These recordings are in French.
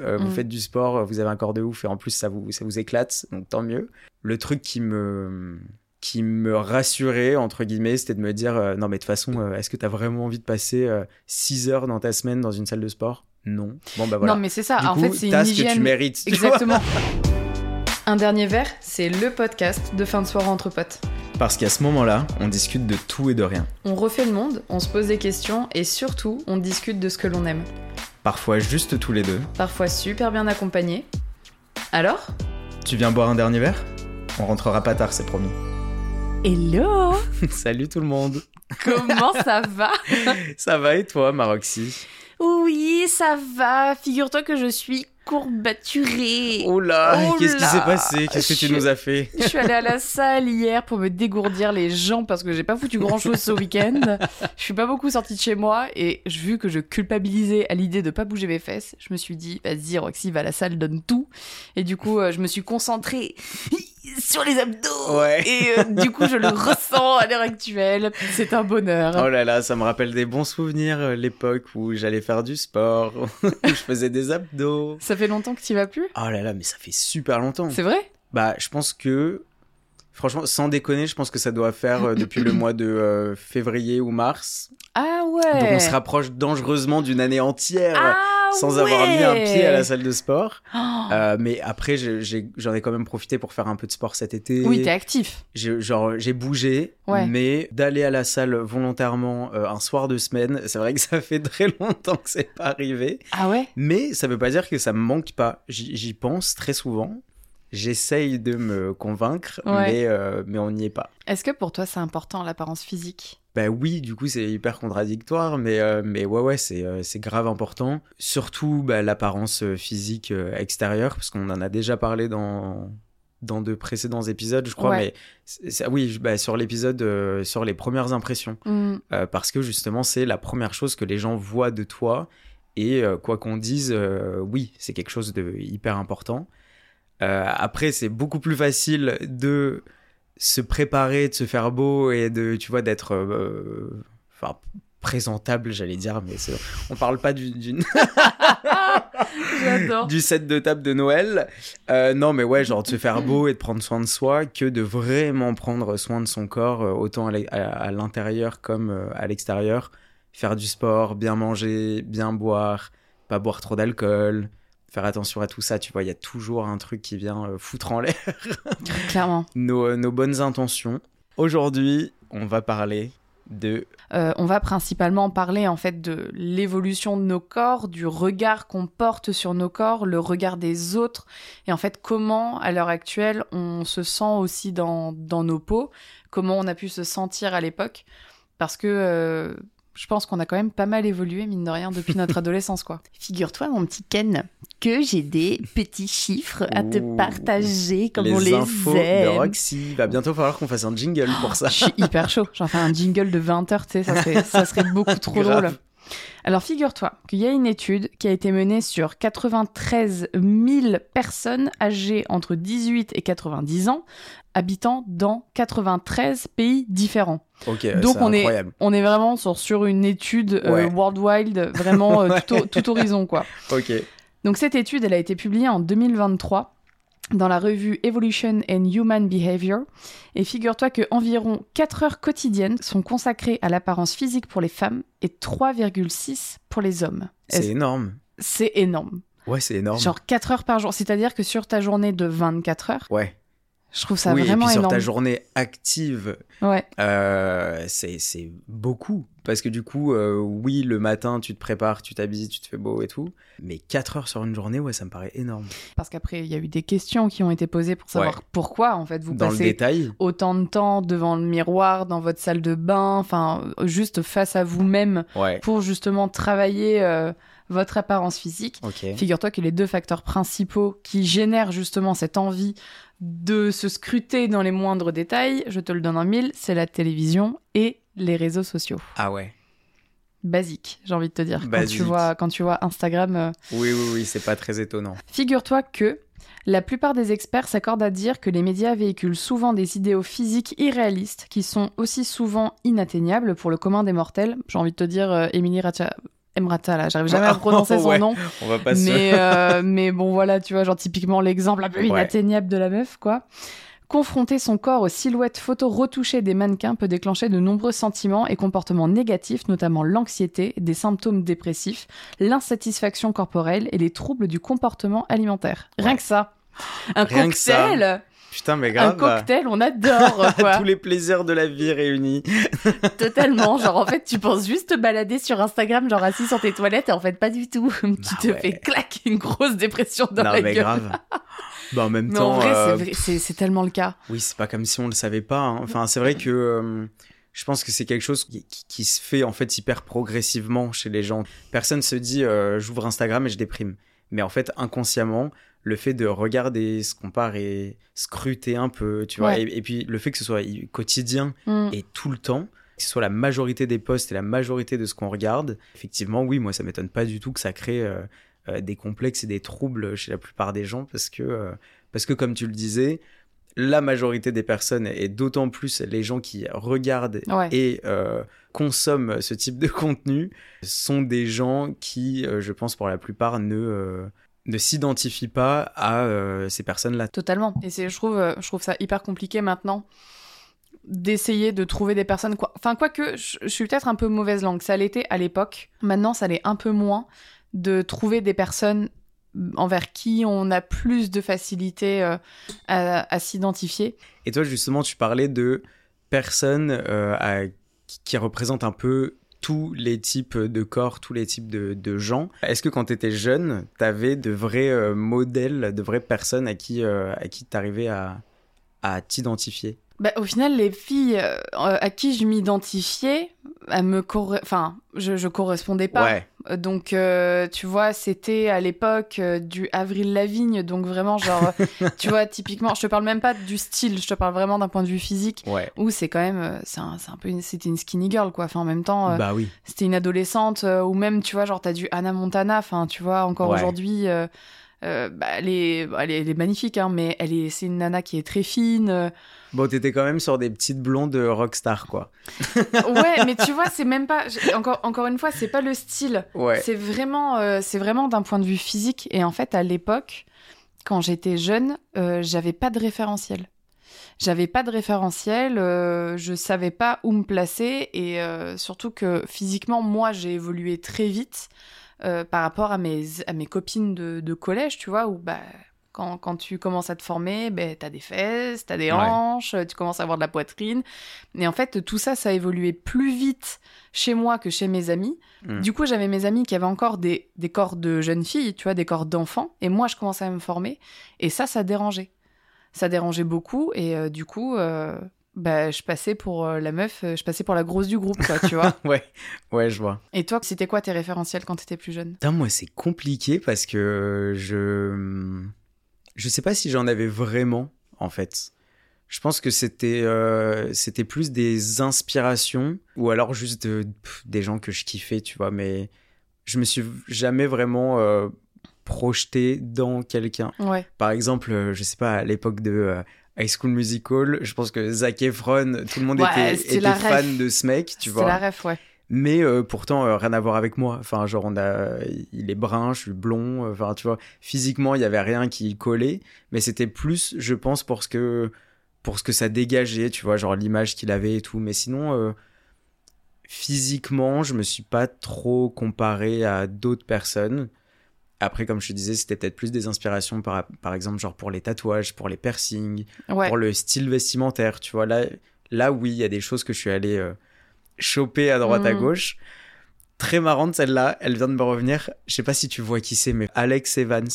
Euh, Vous Mm. faites du sport, vous avez un corps de ouf et en plus ça vous, ça vous éclate, donc tant mieux. Le truc qui me, qui me rassurait, entre guillemets, c'était de me dire euh, non, mais de toute façon, euh, est-ce que tu as vraiment envie de passer 6 heures dans ta semaine dans une salle de sport? Non. Bon, bah voilà. Non, mais c'est ça. du en coup, fait, c'est une ce que tu hygiène. mérites. tu. Exactement. Un dernier verre, c'est le podcast de fin de soirée entre potes. Parce qu'à ce moment-là, on discute de tout et de rien. On refait le monde, on se pose des questions et surtout, on discute de ce que l'on aime. Parfois juste tous les deux. Parfois super bien accompagné. Alors? Tu viens boire un dernier verre? On rentrera pas tard, c'est promis. Hello? Salut tout le monde. Comment ça va? Ça va et toi, Maroxy? Oui, ça va. Figure-toi que je suis courbaturée. Oh là, Oh qu'est-ce qui s'est passé? Qu'est-ce que tu nous as fait? Je suis allée à la salle hier pour me dégourdir les jambes parce que j'ai pas foutu grand chose ce week-end. Je suis pas beaucoup sortie de chez moi et vu que je culpabilisais à l'idée de pas bouger mes fesses, je me suis dit, vas-y, Roxy, va à la salle, donne tout. Et du coup, euh, je me suis concentrée sur les abdos. Ouais. Et euh, du coup, je le ressens à l'heure actuelle. C'est un bonheur. Oh là là, ça me rappelle des bons souvenirs, euh, l'époque où j'allais faire du sport, où je faisais des abdos. Ça fait longtemps que tu vas plus? Oh là là, mais ça fait super longtemps. C'est vrai? Bah, je pense que, franchement, sans déconner, je pense que ça doit faire euh, depuis le mois de euh, février ou mars. Ah ouais. Donc on se rapproche dangereusement d'une année entière ah sans avoir mis un pied à la salle de sport. Oh. Euh, mais après, j'en ai, quand même profité pour faire un peu de sport cet été. Oui, t'es actif. J'ai genre j'ai bougé, Ouais. mais d'aller à la salle volontairement euh, un soir de semaine, c'est vrai que ça fait très longtemps que c'est pas arrivé. Ah ouais? Mais ça veut pas dire que ça me manque pas. J'y pense très souvent. J'essaye de me convaincre, Ouais. mais, euh, mais on n'y est pas. Est-ce que pour toi c'est important l'apparence physique? Bah oui, du coup c'est hyper contradictoire, mais, euh, mais ouais ouais c'est euh, c'est grave important. Surtout bah, l'apparence physique extérieure, parce qu'on en a déjà parlé dans dans de précédents épisodes, je crois. Ouais. Mais c'est- c'est- oui, bah, sur l'épisode euh, sur les premières impressions. Euh, parce que justement c'est la première chose que les gens voient de toi. Et euh, quoi qu'on dise, oui, c'est quelque chose de hyper important. Euh, après, c'est beaucoup plus facile de se préparer, de se faire beau et de, tu vois, d'être, euh, enfin, présentable, j'allais dire, mais on parle pas du, set de table de Noël. Euh, non, mais ouais, genre de se faire beau et de prendre soin de soi, que de vraiment prendre soin de son corps, autant à l'intérieur comme à l'extérieur. Faire du sport, bien manger, bien boire, pas boire trop d'alcool. Faire attention à tout ça, tu vois, il y a toujours un truc qui vient euh, foutre en l'air Clairement. nos, euh, nos bonnes intentions. Aujourd'hui, on va parler de Euh, on va principalement parler en fait de l'évolution de nos corps, du regard qu'on porte sur nos corps, le regard des autres, et en fait comment à l'heure actuelle on se sent aussi dans, dans nos peaux, comment on a pu se sentir à l'époque, parce que euh, je pense qu'on a quand même pas mal évolué mine de rien depuis notre adolescence quoi. Figure-toi mon petit Ken que j'ai des petits chiffres à te Ouh. partager comme les on les infos de aime. Roxy. Il va bientôt falloir qu'on fasse un jingle pour ça. Je suis hyper chaud. J'en fais un jingle de 20 heures, tu sais, ça serait, ça serait beaucoup trop drôle. Alors figure-toi qu'il y a une étude qui a été menée sur 93 000 personnes âgées entre 18 et 90 ans, habitant dans 93 pays différents. Donc on est, on est vraiment sur, sur une étude euh, worldwide, vraiment euh, tout, horizon quoi. Ok. Donc cette étude, elle a été publiée en 2023 dans la revue Evolution and Human Behavior. Et figure-toi que environ 4 heures quotidiennes sont consacrées à l'apparence physique pour les femmes et 3,6 pour les hommes. C'est énorme. C'est énorme. Ouais, c'est énorme. Genre 4 heures par jour. C'est-à-dire que sur ta journée de 24 heures, Ouais. Je trouve ça oui, et vraiment puis sur énorme. ta journée active, Ouais, euh, c'est beaucoup. Parce que du coup, euh, oui, le matin, tu te prépares, tu t'habilles, tu te fais beau et tout. Mais 4 heures sur une journée, ouais, ça me paraît énorme. parce qu'après, il y a eu des questions qui ont été posées pour savoir Ouais. pourquoi, en fait, vous Dans passez autant de temps devant le miroir, dans votre salle de bain, enfin, juste face à vous-même Ouais. pour justement travailler euh, votre apparence physique. Figure-toi que les deux facteurs principaux qui génèrent justement cette envie de se scruter dans les moindres détails, je te le donne en mille, c'est la télévision et les réseaux sociaux. Ah ouais. Basique, j'ai envie de te dire. Quand Basique. tu vois, quand tu vois Instagram, euh, Oui, oui, oui, c'est pas très étonnant. Figure-toi que la plupart des experts s'accordent à dire que les médias véhiculent souvent des idéaux physiques irréalistes qui sont aussi souvent inatteignables pour le commun des mortels. J'ai envie de te dire, euh, Émilie Racha- Emrata, là, j'arrive jamais à Ah, prononcer son ouais. nom. On va pas se... Mais, euh, mais bon, voilà, tu vois, genre typiquement l'exemple un peu Ouais. inatteignable de la meuf, quoi. Confronter son corps aux silhouettes photos retouchées des mannequins peut déclencher de nombreux sentiments et comportements négatifs, notamment l'anxiété, des symptômes dépressifs, l'insatisfaction corporelle et les troubles du comportement alimentaire. Rien Ouais. que ça. Un Rien que ça. cocktail, Putain, mais un grave. cocktail, on adore, quoi. Tous les plaisirs de la vie réunis. Totalement. Genre, en fait, tu penses juste te balader sur Instagram, genre assis sur tes toilettes, et en fait, pas du tout. tu Bah te ouais. fais clac, une grosse dépression dans non, la mais gueule. grave. Bah, en même Mais temps, en vrai, c'est euh, c'est c'est tellement le cas. oui, c'est pas comme si on le savait pas. hein. Enfin, c'est vrai que euh, je pense que c'est quelque chose qui, qui- qui se fait en fait hyper progressivement chez les gens. Personne se dit euh, j'ouvre Instagram et je déprime. Mais en fait, inconsciemment, le fait de regarder, se comparer, scruter un peu, tu vois, Ouais. et, et puis le fait que ce soit quotidien Mm. et tout le temps, que ce soit la majorité des posts et la majorité de ce qu'on regarde, effectivement, oui, moi, ça m'étonne pas du tout que ça crée euh, euh, des complexes et des troubles chez la plupart des gens parce que, euh, parce que comme tu le disais, la majorité des personnes, et d'autant plus les gens qui regardent Ouais. et consomment ce type de contenu, sont des gens qui, je pense, pour la plupart, ne, ne s'identifient pas à euh, ces personnes-là. Totalement. Et c'est, je trouve, euh, je trouve ça hyper compliqué maintenant d'essayer de trouver des personnes. Quoi... Enfin, quoique, je, je suis peut-être un peu mauvaise langue. Ça l'était à l'époque. Maintenant, ça l'est un peu moins de trouver des personnes envers qui on a plus de facilité euh, à, à s'identifier. Et toi, justement, tu parlais de personnes euh, à- qui représentent un peu tous les types de corps, tous les types de, gens. Est-ce que quand tu étais jeune, tu avais de vrais euh, modèles, de vraies personnes à qui euh, à t'arrivais à t'identifier? Bah, au final, les filles euh, à qui je m'identifiais, elles me corre- enfin, je, je correspondais pas. Ouais, Euh, Donc, euh, tu vois, c'était à l'époque euh, du Avril Lavigne, donc vraiment, genre, tu vois, typiquement, je te parle même pas du style, je te parle vraiment d'un point de vue physique, ouais. où c'est quand même, c'est un, un peu, une- c'était une skinny girl, quoi. Enfin, en même temps, bah oui. c'était une adolescente, ou même, tu vois, genre, t'as du Hannah Montana, enfin, tu vois, encore Ouais. aujourd'hui, euh, euh, bah, elle, est, elle, est, elle est magnifique, hein, mais elle est, c'est une nana qui est très fine. euh, Bon, t'étais quand même sur des petites blondes rockstar, quoi. ouais, mais tu vois, c'est même pas, encore, encore une fois, c'est pas le style. Ouais. C'est vraiment, euh, c'est vraiment d'un point de vue physique. Et en fait, à l'époque, quand j'étais jeune, euh, j'avais pas de référentiel. J'avais pas de référentiel, euh, je savais pas où me placer et euh, surtout que physiquement, moi, j'ai évolué très vite euh, par rapport à mes, à mes copines de, de collège, tu vois, où bah, quand, quand tu commences à te former, ben, t'as des fesses, t'as des Ouais. hanches, tu commences à avoir de la poitrine. Et en fait, tout ça, ça a évolué plus vite chez moi que chez mes amis. Mm. Du coup, j'avais mes amis qui avaient encore des, des corps de jeunes filles, tu vois, des corps d'enfants. Et moi, je commençais à me former. Et ça, ça dérangeait. Ça dérangeait beaucoup. Et euh, du coup, euh, bah, je passais pour euh, la meuf, euh, je passais pour la grosse du groupe, quoi, tu vois. Ouais, ouais, je vois. Et toi, c'était quoi tes référentiels quand t'étais plus jeune? Putain, moi, c'est compliqué parce que je. Je sais pas si j'en avais vraiment, en fait. Je pense que c'était euh, c'était plus des inspirations ou alors juste de- pff, des gens que je kiffais, tu vois. Mais je me suis jamais vraiment euh, projeté dans quelqu'un. Ouais. Par exemple, euh, je sais pas, à l'époque de euh, High School Musical, je pense que Zac Efron, tout le monde Ouais, était, fan ref. de ce mec, tu vois. la ref, ouais. Mais euh, pourtant, euh, rien à voir avec moi. Enfin, genre, on a... il est brun, je suis blond. euh, Enfin, tu vois, physiquement, il y avait rien qui collait. Mais c'était plus, je pense, pour ce que, pour ce que ça dégageait, tu vois, genre l'image qu'il avait et tout. Mais sinon, euh, physiquement, je me suis pas trop comparé à d'autres personnes. Après, comme je te disais, c'était peut-être plus des inspirations, par, par exemple, genre pour les tatouages, pour les piercings, Ouais. pour le style vestimentaire, tu vois. Là, là oui, il y a des choses que je suis allé euh, choper à droite à Mhm. gauche. Très marrante celle-là, elle vient de me revenir. Je sais pas si tu vois qui c'est, mais Alex Evans.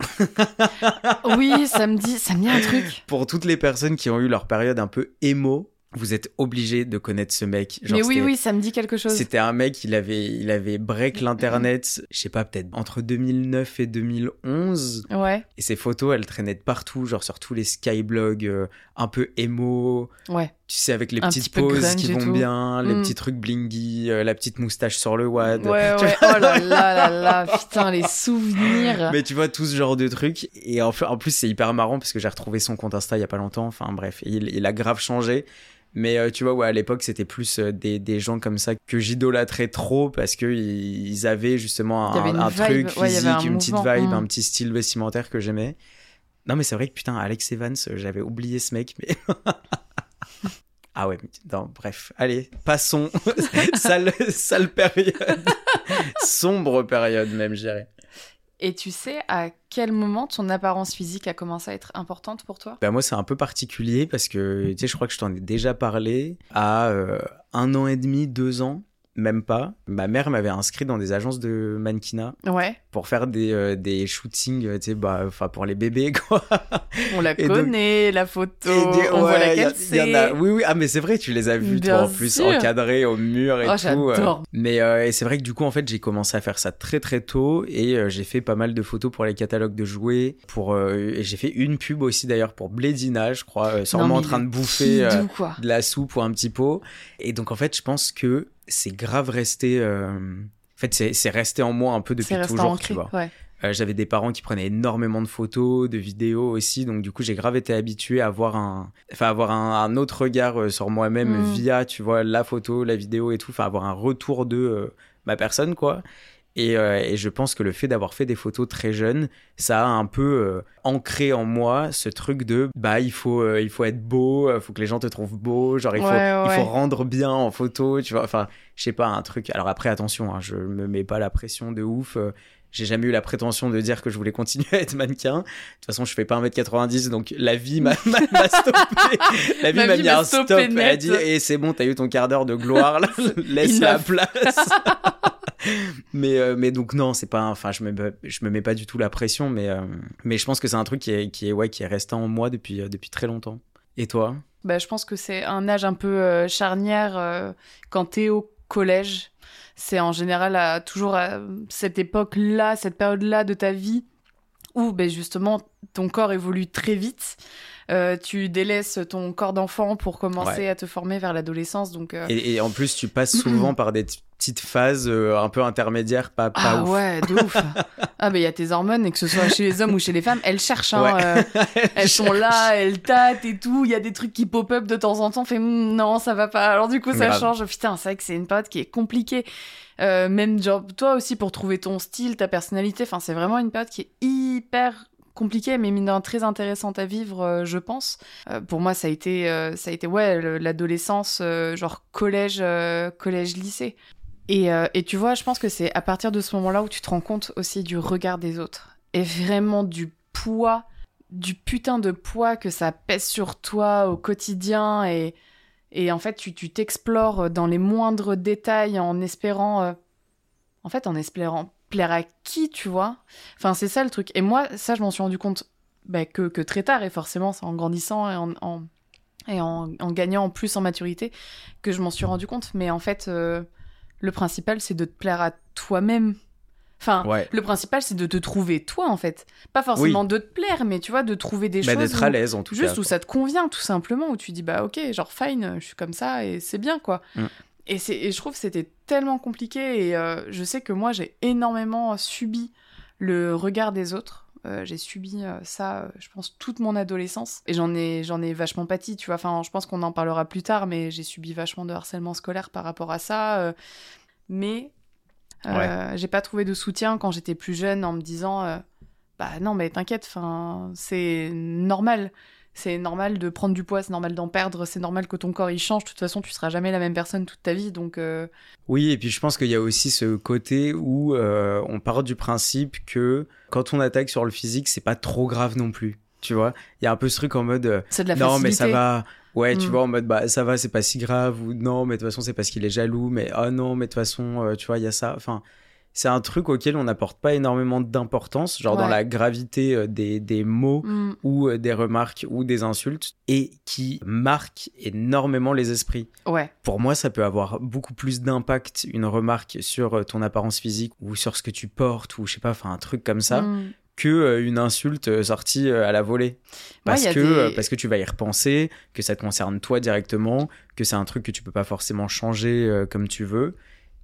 Oui, ça me dit, ça me dit un truc. Pour toutes les personnes qui ont eu leur période un peu émo, vous êtes obligés de connaître ce mec. Genre, mais oui, oui, ça me dit quelque chose. C'était un mec, il avait, il avait break l'internet, je sais pas, peut-être entre 2009 et 2011. Ouais, Et ses photos, elles traînaient de partout, genre sur tous les skyblogs euh, un peu émo, ouais. Tu sais, avec les Un petites petit poses qui vont bien, les Mm. petits trucs blingy, euh, la petite moustache sur le wad. Ouais, Tu ouais. Oh là là là là. Putain, les souvenirs. Mais tu vois, tout ce genre de trucs. Et en, plus, c'est hyper marrant parce que j'ai retrouvé son compte Insta il y a pas longtemps. Enfin, bref, il, il a grave changé. Mais euh, tu vois, ouais, à l'époque, c'était plus euh, des, des gens comme ça que j'idolâtrais trop parce que ils avaient justement un, un vibe, truc ouais, physique, avait un une petite mouvement, vibe, mm. un petit style vestimentaire que j'aimais. Non, mais c'est vrai que putain, Alex Evans, j'avais oublié ce mec, mais. ah ouais, non, bref, allez, passons. sale, sale période. Sombre période, même, je dirais. Et tu sais à quel moment ton apparence physique a commencé à être importante pour toi? Bah moi, c'est un peu particulier parce que, tu sais, je crois que je t'en ai déjà parlé. À euh, un an et demi, deux ans, même pas, ma mère m'avait inscrit dans des agences de mannequinat Ouais, pour faire des, euh, des shootings, euh, tu sais, bah, pour les bébés, quoi. on la Et donc- connaît, la photo, des- on voit ouais, a- laquelle c'est. Oui, oui, ah, mais c'est vrai, tu les as Bien toi, en plus, sûr. encadrés au mur et Oh, tout. euh. Mais euh, c'est vrai que du coup, en fait, j'ai commencé à faire ça très très tôt et euh, j'ai fait pas mal de photos pour les catalogues de jouets. Pour, et j'ai fait une pub aussi d'ailleurs pour Blédina, je crois, sûrement Non, en train de bouffer de la soupe ou un petit pot. Et donc, en fait, je pense que c'est grave resté. euh, En fait, c'est resté en moi un peu depuis toujours, ancré. tu vois. Ouais. Euh, J'avais des parents qui prenaient énormément de photos, de vidéos aussi, donc du coup j'ai grave été habitué à avoir un, enfin avoir un, un autre regard euh, sur moi-même Mm. via, tu vois, la photo, la vidéo et tout, enfin avoir un retour de euh, ma personne quoi. Et, euh, et je pense que le fait d'avoir fait des photos très jeunes, ça a un peu euh, ancré en moi ce truc de bah il faut euh, il faut être beau, il faut que les gens te trouvent beau, genre il faut Ouais, il faut rendre bien en photo, tu vois. Enfin je sais pas un truc. Alors après attention, hein, je me mets pas la pression de ouf. euh, j'ai jamais eu la prétention de dire que je voulais continuer à être mannequin. De toute façon, je fais pas 1m90, donc la vie m'a stoppé. La vie Ma mis un stop. Elle a dit, et c'est bon, t'as eu ton quart d'heure de gloire, là. laisse la place. mais, euh, mais donc non, c'est pas, enfin, je me, je me mets pas du tout la pression, mais, euh, mais je pense que c'est un truc qui est, qui est, ouais, qui est resté en moi depuis, euh, depuis très longtemps. Et toi? Bah, je pense que c'est un âge un peu charnière quand t'es au collège. C'est en général toujours à cette époque-là, cette période-là de ta vie où ben, justement ton corps évolue très vite. Euh, tu délaisses ton corps d'enfant pour commencer Ouais. à te former vers l'adolescence. Donc, euh, Et, et en plus, tu passes souvent par des petites phases euh, un peu intermédiaires, pas, pas ah ouf. ouais, de ouf. ah ben il y a tes hormones et que ce soit chez les hommes ou chez les femmes, elles cherchent. hein, Ouais. elles sont là, elles tâtent et tout. Il y a des trucs qui pop-up de temps en temps. Fait Hum, non, ça va pas. Alors du coup, ça change. Putain, c'est vrai que c'est une période qui est compliquée. Euh, même genre toi aussi pour trouver ton style, ta personnalité. Enfin, c'est vraiment une période qui est hyper compliquée, mais mine rien très intéressante à vivre, euh, je pense. Euh, pour moi, ça a été, euh, ça a été ouais, le- l'adolescence, genre collège, collège, lycée. Et, et tu vois, je pense que c'est à partir de ce moment-là où tu te rends compte aussi du regard des autres. Et vraiment du poids, du putain de poids que ça pèse sur toi au quotidien. Et, et en fait, tu t'explores dans les moindres détails en espérant. en fait, en espérant plaire à qui, tu vois. Enfin, c'est ça le truc. Et moi, ça, je m'en suis rendu compte bah, que, que très tard, et forcément, c'est en grandissant et en, en- et en, en gagnant en plus en maturité que je m'en suis rendu compte. Mais en fait, euh, le principal, c'est de te plaire à toi-même. Enfin, Ouais. le principal, c'est de te trouver toi, en fait. Pas forcément de te plaire, mais tu vois, de trouver des Bah, choses. d'être à l'aise en tout Juste cas. où ça te convient, tout simplement, où tu dis, bah ok, genre fine, je suis comme ça et c'est bien, quoi. Mm. Et, c'est, et je trouve que c'était tellement compliqué et euh, je sais que moi, j'ai énormément subi le regard des autres. Euh, j'ai subi euh, ça, euh, je pense, toute mon adolescence. Et j'en ai, j'en ai vachement pâti, tu vois. Enfin, je pense qu'on en parlera plus tard, mais j'ai subi vachement de harcèlement scolaire par rapport à ça. mais j'ai pas trouvé de soutien quand j'étais plus jeune en me disant, bah non, mais t'inquiète, enfin, c'est normal. C'est normal de prendre du poids, c'est normal d'en perdre, c'est normal que ton corps il change. De toute façon, tu seras jamais la même personne toute ta vie, donc euh, Oui, et puis je pense qu'il y a aussi ce côté où euh, on part du principe que quand on attaque sur le physique, c'est pas trop grave non plus. Tu vois, il y a un peu ce truc en mode euh, c'est de la non facilité. mais ça va. Ouais, tu Mm. vois en mode bah ça va, c'est pas si grave ou non, mais de toute façon c'est parce qu'il est jaloux, mais oh non, mais de toute façon euh, tu vois il y a ça. Enfin, c'est un truc auquel on n'apporte pas énormément d'importance, genre dans la gravité euh, des, des mots Mm. ou euh, des remarques ou des insultes et qui marque énormément les esprits. Ouais, Pour moi, ça peut avoir beaucoup plus d'impact, une remarque sur euh, ton apparence physique ou sur ce que tu portes ou je sais pas, enfin un truc comme ça, Mm. que une insulte sortie à la volée. Parce, Ouais, que, des- parce que tu vas y repenser, que ça te concerne toi directement, que c'est un truc que tu peux pas forcément changer comme tu veux.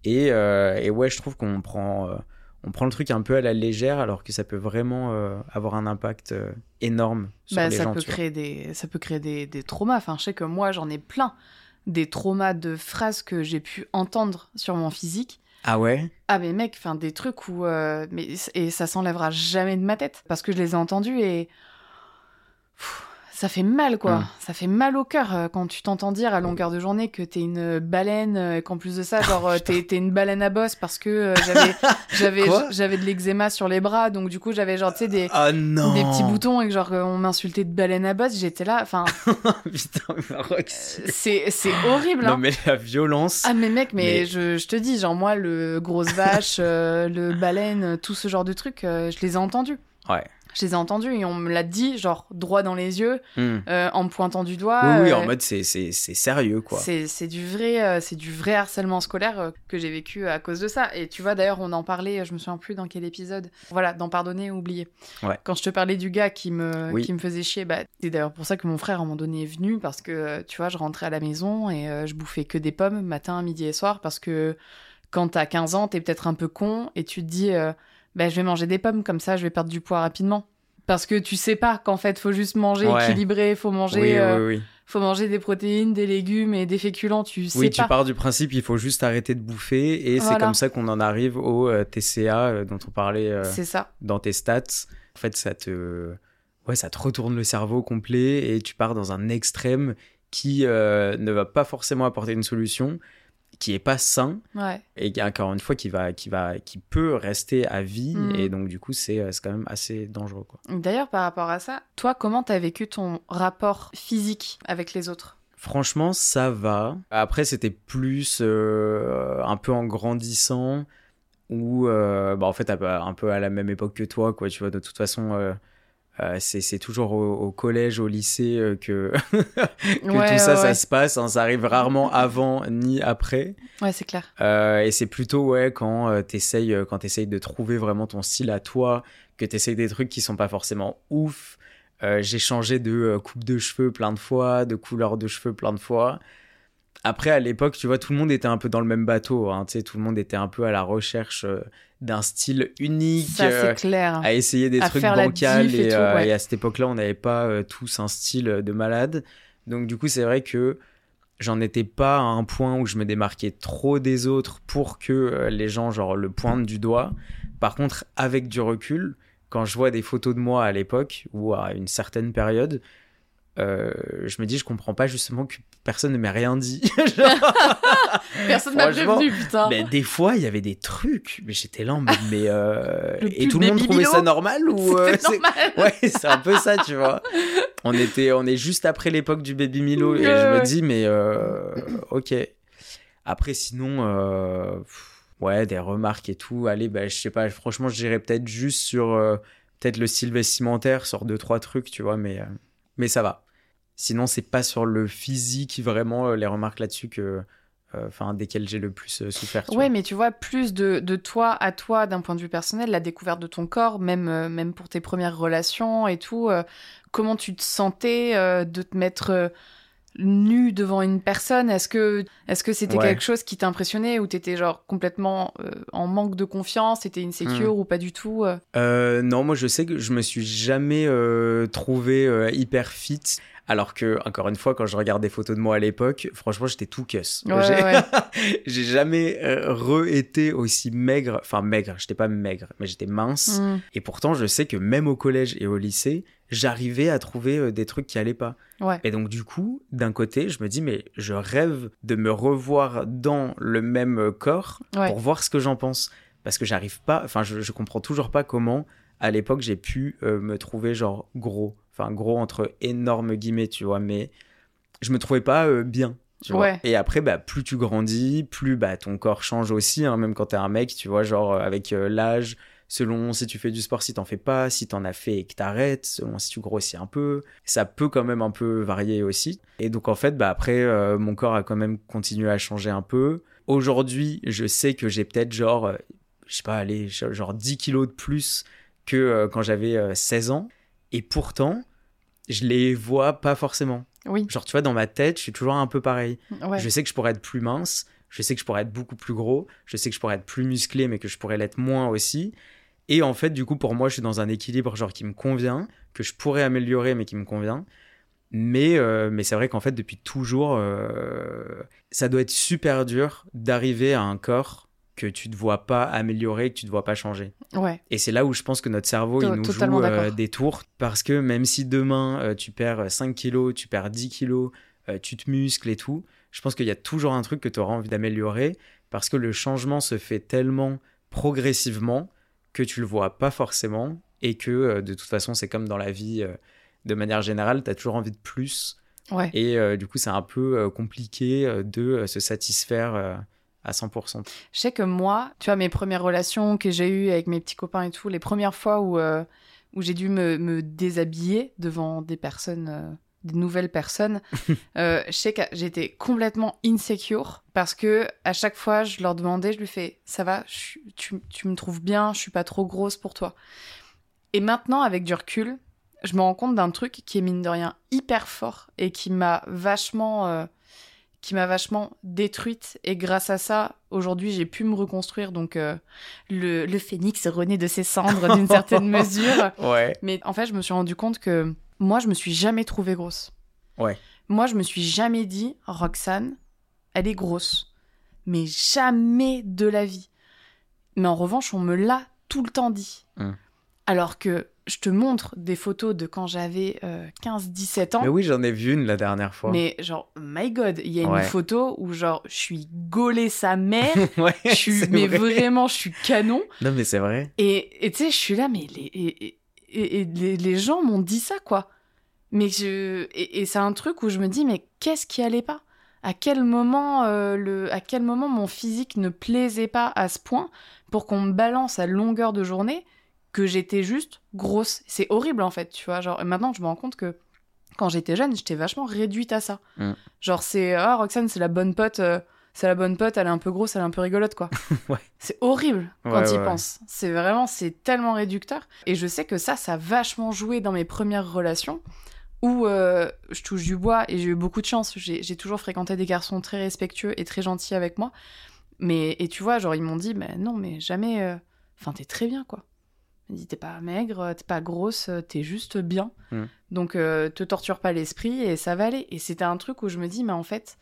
Et, euh, et ouais, je trouve qu'on prend, euh, on prend le truc un peu à la légère alors que ça peut vraiment euh, avoir un impact énorme sur Bah, les ça, gens. peut créer des, ça peut créer des, des traumas. Enfin, je sais que moi, j'en ai plein. Des traumas de phrases que j'ai pu entendre sur mon physique. Ah ouais? Ah, mais mec, enfin, des trucs où. euh, mais, et ça s'enlèvera jamais de ma tête. Parce que je les ai entendus et. Pff, Ça fait mal, quoi. Mm. Ça fait mal au cœur euh, quand tu t'entends dire à longueur de journée que t'es une baleine, euh, et qu'en plus de ça, genre, euh, t'es t'es une baleine à bosse parce que j'avais j'avais j'avais de l'eczéma sur les bras, donc du coup, j'avais genre, tu sais, des, Ah des petits boutons et que genre, on m'insultait de baleine à bosse, j'étais là, enfin, Putain, Roxy. c'est c'est horrible, hein. Non mais la violence. Ah mais mec, mais, Mais- Je, je te dis, genre moi, le grosse vache, euh, le baleine, tout ce genre de trucs, euh, je les ai entendus. Ouais. Je les ai entendus et on me l'a dit, genre droit dans les yeux, Hmm. euh, en me pointant du doigt. Oui, oui, euh, en mode c'est c'est- c'est sérieux quoi. c'est c'est du vrai, euh, c'est du vrai harcèlement scolaire euh, que j'ai vécu à cause de ça. Et tu vois, d'ailleurs, on en parlait, je me souviens plus dans quel épisode. Voilà, d'en pardonner ou oublier. Ouais. Quand je te parlais du gars qui me, Oui. qui me faisait chier, bah, c'est d'ailleurs pour ça que mon frère à un moment donné est venu parce que euh, tu vois, je rentrais à la maison et euh, je bouffais que des pommes matin, midi et soir parce que quand t'as 15 ans, t'es peut-être un peu con et tu te dis, euh, bah, je vais manger des pommes comme ça, je vais perdre du poids rapidement. Parce que tu sais pas qu'en fait, faut juste manger Ouais. équilibré, faut manger, oui, euh, oui, oui. faut manger des protéines, des légumes et des féculents. Tu sais Oui, pas. tu pars du principe il faut juste arrêter de bouffer et c'est comme ça qu'on en arrive au euh, TCA euh, dont on parlait euh, C'est ça. dans tes stats. En fait, ça te ouais, ça te retourne le cerveau complet et tu pars dans un extrême qui ne va pas forcément apporter une solution, qui est pas sain Ouais. et qui encore une fois qui va qui va qui peut rester à vie Mm. et donc du coup c'est euh, c'est quand même assez dangereux quoi. D'ailleurs, par rapport à ça, toi, comment t'as vécu ton rapport physique avec les autres? Franchement, ça va. Après, c'était plus euh, un peu en grandissant ou euh, bah, en fait un peu, un peu à la même époque que toi, quoi. Tu vois, de toute façon, euh, euh, c'est toujours au, au collège, au lycée euh, que, que Ouais, tout ça, ouais, ça ouais. se passe. hein. Ça arrive rarement avant ni après. Ouais, c'est clair. Euh, et c'est plutôt ouais quand t'essayes quand t'essayes de trouver vraiment ton style à toi, que t'essayes des trucs qui sont pas forcément ouf. J'ai changé de coupe de cheveux plein de fois, de couleur de cheveux plein de fois. Après, à l'époque, tu vois, tout le monde était un peu dans le même bateau. Hein, tu sais, tout le monde était un peu à la recherche euh, d'un style unique, Ça, euh, c'est clair. à essayer des À trucs bancals. et Et, tout, euh, ouais. et à cette époque-là, on n'avait pas euh, tous un style de malade. Donc, du coup, c'est vrai que j'en étais pas à un point où je me démarquais trop des autres pour que les gens, genre, le pointent du doigt. Par contre, avec du recul, quand je vois des photos de moi à l'époque ou à une certaine période, euh, je me dis, je comprends pas justement que personne ne m'ait rien dit. Personne m'a prévenu, putain. mais des fois, il y avait des trucs, mais j'étais là en mode, mais euh, Le et tout le monde trouvait ça normal ou euh, normal. Ouais, c'est un peu ça, tu vois. On était, on est juste après l'époque du Baby Milo et je me dis, mais ok. Après, sinon, ouais, des remarques et tout. Allez, bah, je sais pas. Franchement, je dirais peut-être juste sur peut-être le style vestimentaire, sur deux trois trucs, tu vois, mais mais ça va. Sinon, c'est pas sur le physique vraiment euh, les remarques là-dessus que, euh, enfin, desquelles j'ai le plus euh, souffert. tu Ouais, mais tu vois, plus de, de toi à toi d'un point de vue personnel, la découverte de ton corps, même, même pour tes premières relations et tout, euh, comment tu te sentais euh, de te mettre nu devant une personne Est-ce que est-ce que c'était Ouais. quelque chose qui t'impressionnait ou t'étais genre complètement euh, en manque de confiance, t'étais insécure Hmm. ou pas du tout euh? Euh, non, moi je sais que je me suis jamais euh, trouvé hyper fit. Alors que, encore une fois, quand je regarde des photos de moi à l'époque, franchement, j'étais tout cuss. Ouais, J'ai- ouais. Jamais re-été aussi maigre. Enfin, maigre, j'étais pas maigre, mais j'étais mince. Hmm. Et pourtant, je sais que même au collège et au lycée, j'arrivais à trouver euh, des trucs qui allaient pas. Ouais. Et donc, du coup, d'un côté, je me dis, mais je rêve de me revoir dans le même euh, corps Ouais. pour voir ce que j'en pense. Parce que j'arrive pas, enfin, je, je comprends toujours pas comment, à l'époque, j'ai pu euh, me trouver genre gros. Enfin, gros entre énormes guillemets, tu vois, mais je me trouvais pas euh, bien. Tu vois. Ouais. Et après, bah, plus tu grandis, plus bah, ton corps change aussi, hein, même quand t'es un mec, tu vois, genre avec euh, l'âge, selon si tu fais du sport, si t'en fais pas, si t'en as fait et que t'arrêtes, selon si tu grossis un peu, ça peut quand même un peu varier aussi. Et donc en fait, bah, après, euh, mon corps a quand même continué à changer un peu. Aujourd'hui, je sais que j'ai peut-être genre, euh, je sais pas, allez, genre 10 kilos de plus que euh, quand j'avais euh, 16 ans. Et pourtant, je les vois pas forcément. Oui. Genre, tu vois, dans ma tête, je suis toujours un peu pareil. Ouais. Je sais que je pourrais être plus mince, je sais que je pourrais être beaucoup plus gros, je sais que je pourrais être plus musclé, mais que je pourrais l'être moins aussi. Et en fait, du coup, pour moi, je suis dans un équilibre genre qui me convient, que je pourrais améliorer, mais qui me convient. Mais, euh, mais c'est vrai qu'en fait, depuis toujours, euh, ça doit être super dur d'arriver à un corps que tu ne vois pas améliorer, que tu ne vois pas changer. Ouais. Et c'est là où je pense que notre cerveau, il nous joue euh, des tours. Parce que même si demain, tu perds 5 kilos, tu perds 10 kilos, tu te muscles et tout, je pense qu'il y a toujours un truc que tu auras envie d'améliorer. Parce que le changement se fait tellement progressivement que tu le vois pas forcément. Et que euh, de toute façon, c'est comme dans la vie, euh, de manière générale, tu as toujours envie de plus. Ouais. Et euh, du coup, c'est un peu compliqué de se satisfaire à 100%. Je sais que moi, tu vois, mes premières relations que j'ai eues avec mes petits copains et tout, les premières fois où, où j'ai dû me, me déshabiller devant des personnes, des nouvelles personnes, euh, je sais que j'étais complètement insecure parce que à chaque fois, je leur demandais, je lui fais, ça va, je tu, tu me trouves bien, je suis pas trop grosse pour toi. Et maintenant, avec du recul, je me rends compte d'un truc qui est mine de rien hyper fort et qui m'a vachement, euh, qui m'a vachement détruite. Et grâce à ça, aujourd'hui, j'ai pu me reconstruire. Donc, euh, le, le phénix renaît de ses cendres d'une certaine mesure. Ouais. Mais en fait, je me suis rendu compte que moi, je me suis jamais trouvée grosse. Ouais. Moi, je me suis jamais dit, Roxane, elle est grosse. Mais jamais de la vie. Mais en revanche, on me l'a tout le temps dit. Hmm. Alors que je te montre des photos de quand j'avais euh, 15-17 ans. Mais oui, j'en ai vu une la dernière fois. Mais genre, my god, il y a Ouais. une photo où genre, je suis gaulée sa mère. ouais, je suis, c'est mais vrai. vraiment, je suis canon. Non, mais c'est vrai. Et et tu sais, je suis là, mais les, et, et- et- et les, les gens m'ont dit ça, quoi. Mais je, et, et c'est un truc où je me dis, mais qu'est-ce qui allait pas? À quel, moment, euh, le, à quel moment mon physique ne plaisait pas à ce point pour qu'on me balance à longueur de journée que j'étais juste grosse? C'est horrible, en fait, tu vois. Genre, et maintenant, je me rends compte que quand j'étais jeune, j'étais vachement réduite à ça. Mm. Genre, c'est, ah, Roxane, c'est la bonne pote. euh, c'est la bonne pote, elle est un peu grosse, elle est un peu rigolote, quoi. Ouais. C'est horrible quand Ouais, y ouais, penses. C'est vraiment, c'est tellement réducteur. Et je sais que ça, ça a vachement joué dans mes premières relations où euh, je touche du bois et j'ai eu beaucoup de chance. J'ai toujours fréquenté des garçons très respectueux et très gentils avec moi. Mais, et tu vois, genre, ils m'ont dit, mais non, mais jamais. euh, Enfin, t'es très bien, quoi. Ils m'ont dit, t'es pas maigre, t'es pas grosse, t'es juste bien. Mm. Donc, euh, te torture pas l'esprit et ça va aller. Et c'était un truc où je me dis, mais en fait,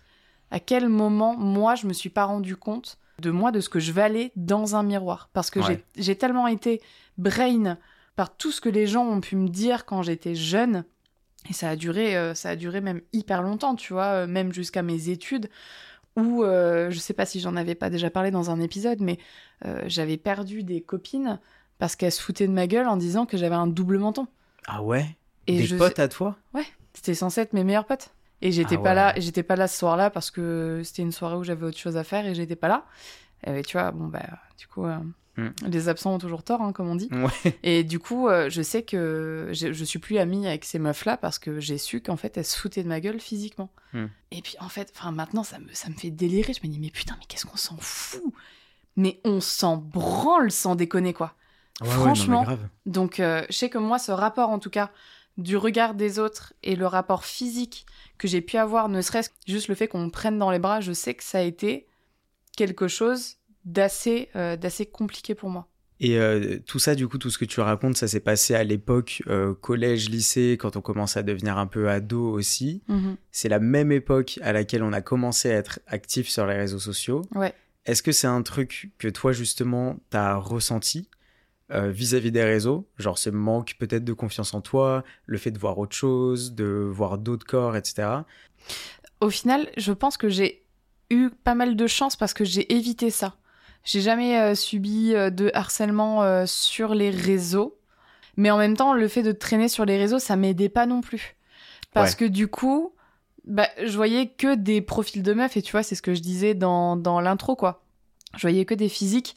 à quel moment, moi, je me suis pas rendu compte de moi, de ce que je valais dans un miroir Parce que Ouais. j'ai- tellement été brain par tout ce que les gens ont pu me dire quand j'étais jeune. Et ça a duré, euh, ça a duré même hyper longtemps, tu vois, euh, même jusqu'à mes études, où euh, je sais pas si j'en avais pas déjà parlé dans un épisode, mais euh, j'avais perdu des copines parce qu'elles se foutaient de ma gueule en disant que j'avais un double menton. Ah ouais? Et Des je potes à toi? C'était censé être mes meilleurs potes. Et j'étais Ah pas ouais. là, j'étais pas là ce soir-là parce que c'était une soirée où j'avais autre chose à faire et j'étais pas là. Et tu vois, bon bah du coup, euh, Hmm. les absents ont toujours tort, hein, comme on dit. Ouais. Et du coup, euh, je sais que je, suis plus amie avec ces meufs-là parce que j'ai su qu'en fait, elles se foutaient de ma gueule physiquement. Hmm. Et puis, en fait, enfin, maintenant, ça me, ça me fait délirer. Je me dis, mais putain, mais qu'est-ce qu'on s'en fout? Mais on s'en branle sans déconner, quoi. Ouais, ouais, non, mais Franchement. Donc, euh, je sais que moi, ce rapport, en tout cas, du regard des autres et le rapport physique que j'ai pu avoir, ne serait-ce que juste le fait qu'on me prenne dans les bras, je sais que ça a été quelque chose d'assez euh, d'assez compliqué pour moi. Et euh, tout ça, du coup, tout ce que tu racontes, ça s'est passé à l'époque euh, collège, lycée, quand on commence à devenir un peu ado aussi. C'est la même époque à laquelle on a commencé à être actif sur les réseaux sociaux. Ouais. Est-ce que c'est un truc que toi, justement, t'as ressenti? Euh, vis-à-vis des réseaux Genre ce manque peut-être de confiance en toi, le fait de voir autre chose, de voir d'autres corps, etc. Au final, je pense que j'ai eu pas mal de chance parce que j'ai évité ça. J'ai jamais euh, subi euh, de harcèlement sur les réseaux. Mais en même temps, le fait de traîner sur les réseaux, ça m'aidait pas non plus. Parce Ouais. que du coup, bah, je voyais que des profils de meufs, et tu vois, c'est ce que je disais dans, dans l'intro, quoi. Je voyais que des physiques.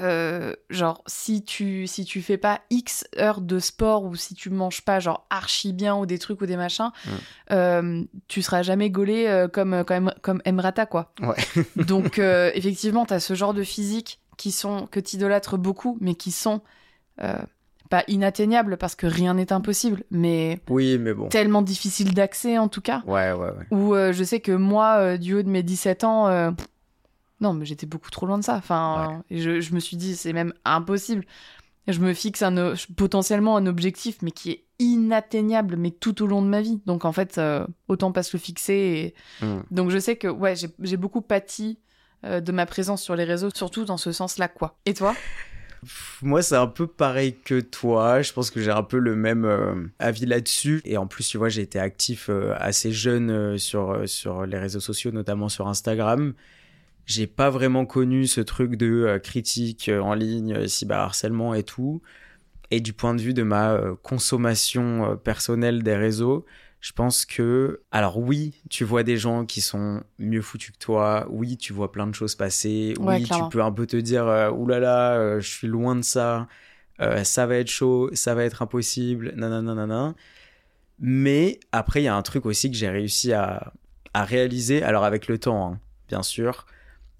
Euh, genre, si tu, si tu fais pas X heures de sport ou si tu manges pas, genre, archi bien ou des trucs ou des machins, euh, tu seras jamais gaulé euh, comme, comme, comme Emrata, quoi. Ouais. Donc, effectivement, t'as ce genre de physique qui sont, que t'idolâtres beaucoup, mais qui sont pas inatteignable parce que rien n'est impossible, mais Oui, mais bon. tellement difficile d'accès en tout cas. Ouais, ouais, ouais. Où euh, je sais que moi, du haut de mes 17 ans, non, mais j'étais beaucoup trop loin de ça. Enfin, je, je me suis dit, c'est même impossible. Je me fixe un, potentiellement un objectif, mais qui est inatteignable, mais tout au long de ma vie. Donc en fait, euh, autant pas se le fixer. Et... Mm. Donc je sais que ouais, j'ai beaucoup pâti euh, de ma présence sur les réseaux, surtout dans ce sens-là, quoi. Et toi? Moi, c'est un peu pareil que toi. Je pense que j'ai un peu le même euh, avis là-dessus. Et en plus, tu vois, j'ai été actif euh, assez jeune euh, sur, sur les réseaux sociaux, notamment sur Instagram. J'ai pas vraiment connu ce truc de euh, critique euh, en ligne, euh, cyberharcèlement et tout. Et du point de vue de ma euh, consommation personnelle des réseaux, je pense que, alors oui, tu vois des gens qui sont mieux foutus que toi. Oui, tu vois plein de choses passer. Ouais, oui, tu peux un peu te dire, oulala, je suis loin de ça. ça va être chaud, ça va être impossible, nanana, nanana. Mais après, il y a un truc aussi que j'ai réussi à, à réaliser, alors avec le temps, hein, bien sûr,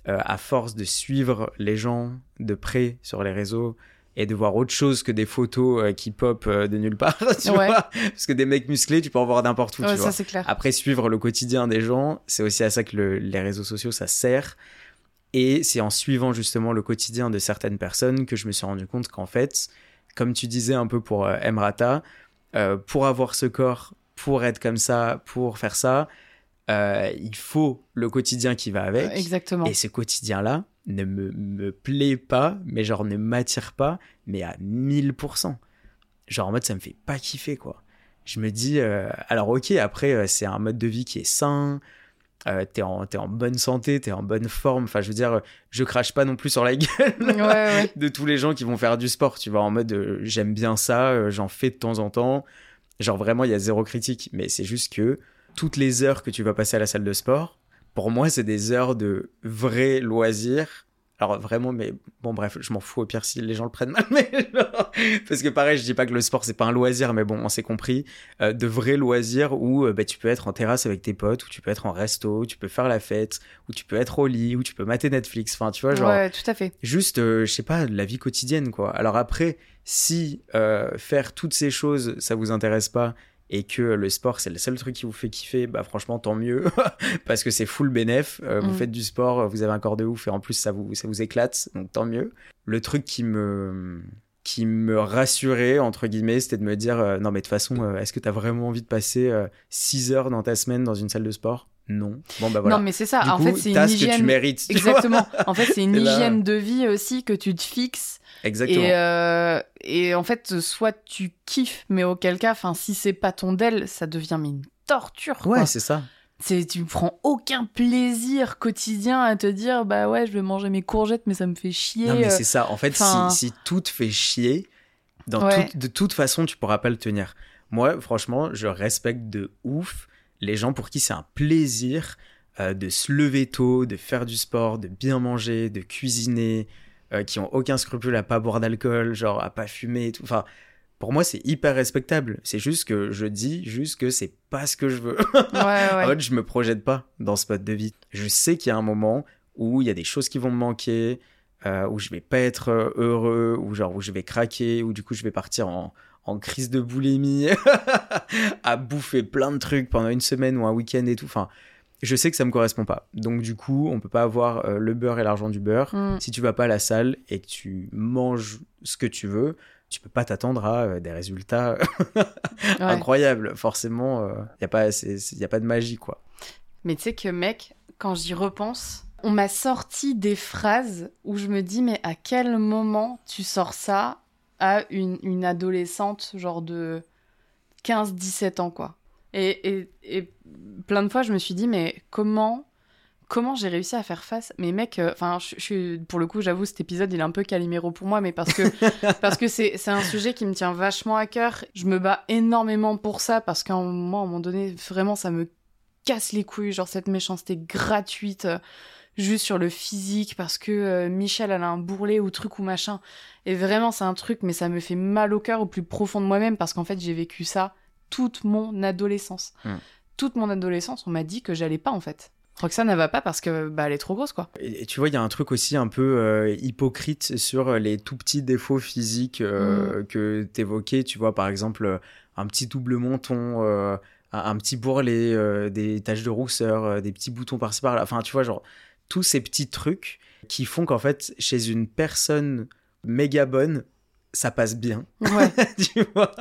euh, à force de suivre les gens de près sur les réseaux et de voir autre chose que des photos euh, qui pop euh, de nulle part, tu Ouais. vois Parce que des mecs musclés, tu peux en voir n'importe où, Ouais, tu vois. ça c'est clair. Après, suivre le quotidien des gens, c'est aussi à ça que le- les réseaux sociaux, ça sert. Et c'est en suivant justement le quotidien de certaines personnes que je me suis rendu compte qu'en fait, comme tu disais un peu pour Emrata, pour avoir ce corps, pour être comme ça, pour faire ça, euh, il faut le quotidien qui va avec. Exactement. Et ce quotidien-là ne me, me plaît pas, mais genre ne m'attire pas, mais à 1000%. Genre en mode ça me fait pas kiffer quoi. Je me dis, euh, alors ok, après euh, c'est un mode de vie qui est sain, euh, t'es en, en bonne santé, t'es en bonne forme, enfin je veux dire, je crache pas non plus sur la gueule Ouais, ouais. de tous les gens qui vont faire du sport, tu vois, en mode euh, j'aime bien ça, euh, j'en fais de temps en temps. Genre vraiment, il y a zéro critique, mais c'est juste que toutes les heures que tu vas passer à la salle de sport, pour moi, c'est des heures de vrai loisir. Alors vraiment, mais bon, bref, je m'en fous au pire si les gens le prennent mal, mais genre, parce que pareil, je dis pas que le sport c'est pas un loisir, mais bon, on s'est compris, euh, de vrais loisirs où euh, bah, tu peux être en terrasse avec tes potes, où tu peux être en resto, où tu peux faire la fête, où tu peux être au lit, où tu peux mater Netflix, enfin, tu vois, genre Ouais, tout à fait. juste, euh, je sais pas, la vie quotidienne, quoi. Alors après, si euh, faire toutes ces choses, ça vous intéresse pas, et que le sport, c'est le seul truc qui vous fait kiffer, bah franchement, tant mieux, parce que c'est full bénéf. Euh, Vous Mm. faites du sport, vous avez un corps de ouf, et en plus, ça vous, ça vous éclate, donc tant mieux. Le truc qui me qui me rassurait, entre guillemets, c'était de me dire, euh, non mais de toute façon, euh, est-ce que t'as vraiment envie de passer 6 heures dans ta semaine dans une salle de sport? Non. Bon bah voilà. Non, mais c'est ça. du en coup, fait, c'est une ce que tu hygiène. mérites. tu Exactement. En fait, c'est une hygiène de vie aussi que tu te fixes. Exactement. Et, euh, et en fait, soit tu kiffes, mais auquel cas, enfin, si c'est pas ton del, ça devient mais une torture. quoi. Ouais, c'est ça. C'est tu prends aucun plaisir quotidien à te dire bah ouais, je vais manger mes courgettes, mais ça me fait chier. Non, mais euh. c'est ça. En fait, enfin- si, si tout te fait chier, dans Ouais. de toute façon, tu pourras pas le tenir. Moi, franchement, je respecte de ouf les gens pour qui c'est un plaisir euh, de se lever tôt, de faire du sport, de bien manger, de cuisiner, euh, qui ont aucun scrupule à pas boire d'alcool, genre à pas fumer et tout. Enfin, pour moi, c'est hyper respectable. C'est juste que je dis juste que c'est pas ce que je veux. Ouais, En fait, je me projette pas dans ce mode de vie. Je sais qu'il y a un moment où il y a des choses qui vont me manquer, euh, où je vais pas être heureux, où genre où je vais craquer, où du coup je vais partir en, en crise de boulimie, à bouffer plein de trucs pendant une semaine ou un week-end et tout. Enfin, je sais que ça me correspond pas. Donc du coup, on peut pas avoir euh, le beurre et l'argent du beurre. Mm. Si tu vas pas à la salle et que tu manges ce que tu veux, tu peux pas t'attendre à euh, des résultats Ouais. incroyables. Forcément, il y a pas, y a pas de magie quoi. Mais tu sais que mec, quand j'y repense, on m'a sorti des phrases où je me dis mais à quel moment tu sors ça à une, une adolescente genre de 15-17 ans quoi. Et, et, et plein de fois je me suis dit mais comment comment j'ai réussi à faire face? Mais mec, enfin je, je suis pour le coup j'avoue cet épisode il est un peu caliméro pour moi mais parce que parce que c'est c'est un sujet qui me tient vachement à cœur. Je me bats énormément pour ça parce qu'à un moment, à un moment donné, vraiment, ça me casse les couilles, genre cette méchanceté gratuite, euh, juste sur le physique, parce que euh, Michel, elle a un bourrelet ou truc ou machin. Et vraiment, c'est un truc, mais ça me fait mal au cœur au plus profond de moi-même, parce qu'en fait, j'ai vécu ça toute mon adolescence. Hmm. Toute mon adolescence, on m'a dit que j'allais pas, en fait. Roxane, elle va pas parce que bah, elle est trop grosse, quoi. Et, tu vois, il y a un truc aussi un peu euh, hypocrite sur les tout petits défauts physiques euh, que t'évoquais. Tu vois, par exemple, un petit double menton, euh, un, un petit bourrelet, euh, des taches de rousseur, euh, des petits boutons par-ci par-là. Enfin, tu vois, genre, tous ces petits trucs qui font qu'en fait, chez une personne méga bonne, ça passe bien. Ouais. tu vois?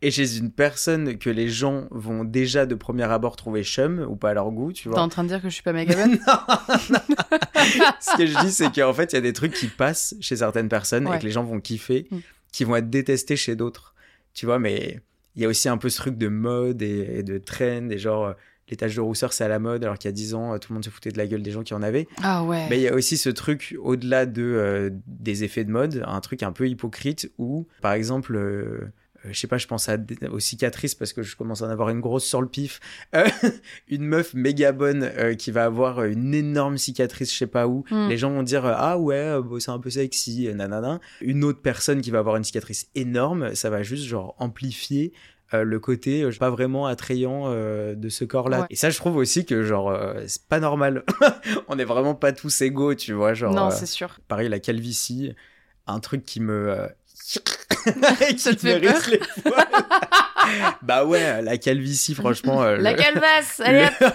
Et chez une personne que les gens vont déjà de premier abord trouver chum ou pas à leur goût, tu T'es vois. en train de dire que je suis pas méga bonne? Ce que je dis, c'est qu'en fait, il y a des trucs qui passent chez certaines personnes Ouais. et que les gens vont kiffer, Mm. qui vont être détestés chez d'autres. Tu vois, mais il y a aussi un peu ce truc de mode et, et de trend, et genre, euh, les taches de rousseur, c'est à la mode, alors qu'il y a 10 ans, euh, tout le monde se foutait de la gueule des gens qui en avaient. Ah ouais. Mais il y a aussi ce truc, au-delà de, euh, des effets de mode, un truc un peu hypocrite où, par exemple, euh, euh, je sais pas, je pense à, aux cicatrices parce que je commence à en avoir une grosse sur le pif. Euh, une meuf méga bonne qui va avoir une énorme cicatrice, je sais pas où. Mm. Les gens vont dire Ah ouais, c'est un peu sexy, nanana. Une autre personne qui va avoir une cicatrice énorme, ça va juste genre amplifier. Euh, le côté euh, pas vraiment attrayant euh, de ce corps-là. Ouais. Et ça, je trouve aussi que genre c'est pas normal. On est vraiment pas tous égaux, tu vois. Genre, non, c'est sûr. pareil, la calvitie, un truc qui me. euh, Ça qui te fait les poils. bah ouais, la calvitie, franchement. euh, La le- calvasse, allez hop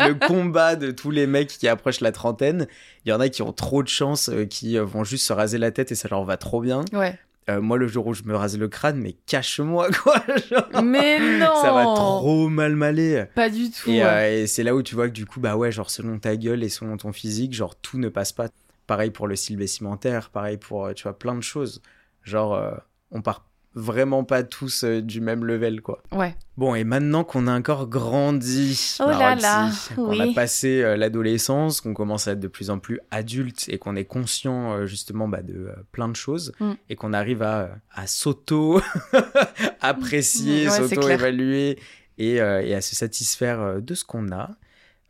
le combat de tous les mecs qui approchent la trentaine. Il y en a qui ont trop de chance, euh, qui vont juste se raser la tête et ça leur va trop bien. Ouais. Euh, moi, le jour où je me rase le crâne, mais cache-moi, quoi. genre, Mais non ça va trop mal m'aller. Pas du tout. Et, ouais. euh, et c'est là où tu vois que du coup, bah ouais, genre selon ta gueule et selon ton physique, genre tout ne passe pas. Pareil pour le style vestimentaire, pareil pour, euh, tu vois, plein de choses. Genre, euh, on part vraiment pas tous euh, du même level, quoi. Ouais. Bon, et maintenant qu'on a encore grandi, Oh là là, qu'on oui. a passé euh, l'adolescence, qu'on commence à être de plus en plus adulte et qu'on est conscient euh, justement bah, de plein de choses Mm. et qu'on arrive à, à s'auto apprécier, Ouais, c'est s'auto-évaluer et, et à se satisfaire de ce qu'on a.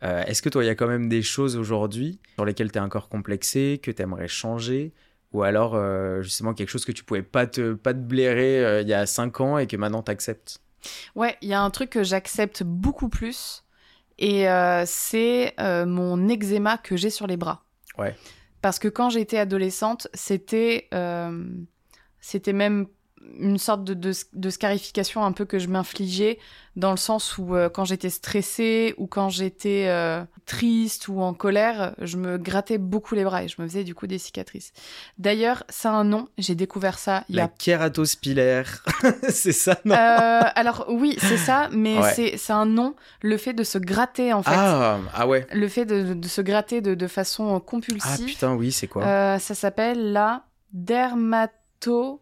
Est-ce que toi, il y a quand même des choses aujourd'hui sur lesquelles tu es encore complexé, que tu aimerais changer ou alors euh, justement quelque chose que tu pouvais pas te, pas te blairer euh, il y a 5 ans et que maintenant tu acceptes Ouais, il y a un truc que j'accepte beaucoup plus, et euh, c'est mon eczéma que j'ai sur les bras. Ouais. Parce que quand j'étais adolescente, c'était c'était même une sorte de, de, de scarification un peu que je m'infligeais, dans le sens où euh, quand j'étais stressée ou quand j'étais euh, triste ou en colère, je me grattais beaucoup les bras et je me faisais du coup des cicatrices. D'ailleurs, ça a un nom, j'ai découvert ça il y a La kératospilaire, c'est ça, non Euh, alors oui, c'est ça, mais Ouais. c'est c'est un nom, le fait de se gratter en fait. ah, ah ouais. Le fait de, de se gratter de, façon Ah compulsive. putain, oui, c'est quoi? Ça s'appelle la dermato...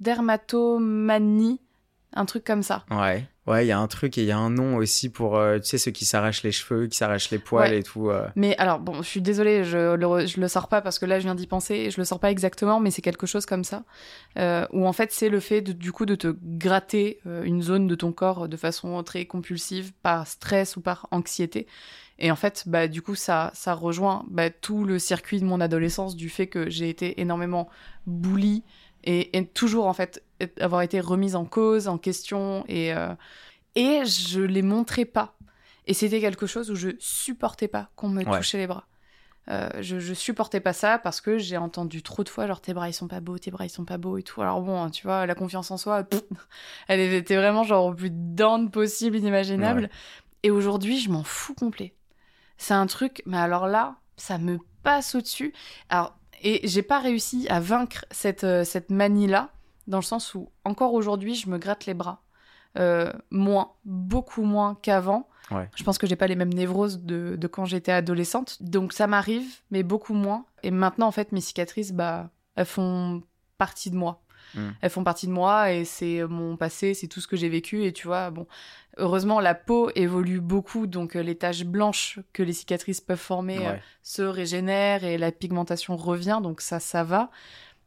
dermatomanie, un truc comme ça. Ouais. Ouais, il y a un truc et il y a un nom aussi pour, euh, tu sais, ceux qui s'arrachent les cheveux, qui s'arrachent les poils Ouais. et tout. euh. Mais alors, bon, je suis désolée, je le, je le sors pas parce que là, je viens d'y penser, et je le sors pas exactement, mais c'est quelque chose comme ça. Euh, où en fait, c'est le fait, de, du coup, de te gratter euh, une zone de ton corps de façon très compulsive, par stress ou par anxiété. Et en fait, bah, du coup, ça, ça rejoint bah, tout le circuit de mon adolescence du fait que j'ai été énormément bully et, et toujours, en fait, avoir été remise en cause, en question, et, euh, et je les montrais pas. Et c'était quelque chose où je supportais pas qu'on me Ouais. touchait les bras. Euh, je, je supportais pas ça parce que j'ai entendu trop de fois genre tes bras ils sont pas beaux, tes bras ils sont pas beaux et tout. Alors bon, tu vois, la confiance en soi, pff, elle était vraiment genre au plus down possible, inimaginable. Ouais. Et aujourd'hui, je m'en fous complet. C'est un truc, mais alors là, ça me passe au-dessus. Alors, et j'ai pas réussi à vaincre cette, euh, cette manie-là, dans le sens où encore aujourd'hui, je me gratte les bras. Euh, moins, beaucoup moins qu'avant. Ouais. Je pense que j'ai pas les mêmes névroses de, de quand j'étais adolescente. Donc ça m'arrive, mais beaucoup moins. Et maintenant, en fait, mes cicatrices, bah, elles font partie de moi. Mm. Elles font partie de moi et c'est mon passé, c'est tout ce que j'ai vécu. Et tu vois, bon, heureusement, la peau évolue beaucoup, donc euh, les taches blanches que les cicatrices peuvent former euh, se régénèrent et la pigmentation revient, donc ça, ça va.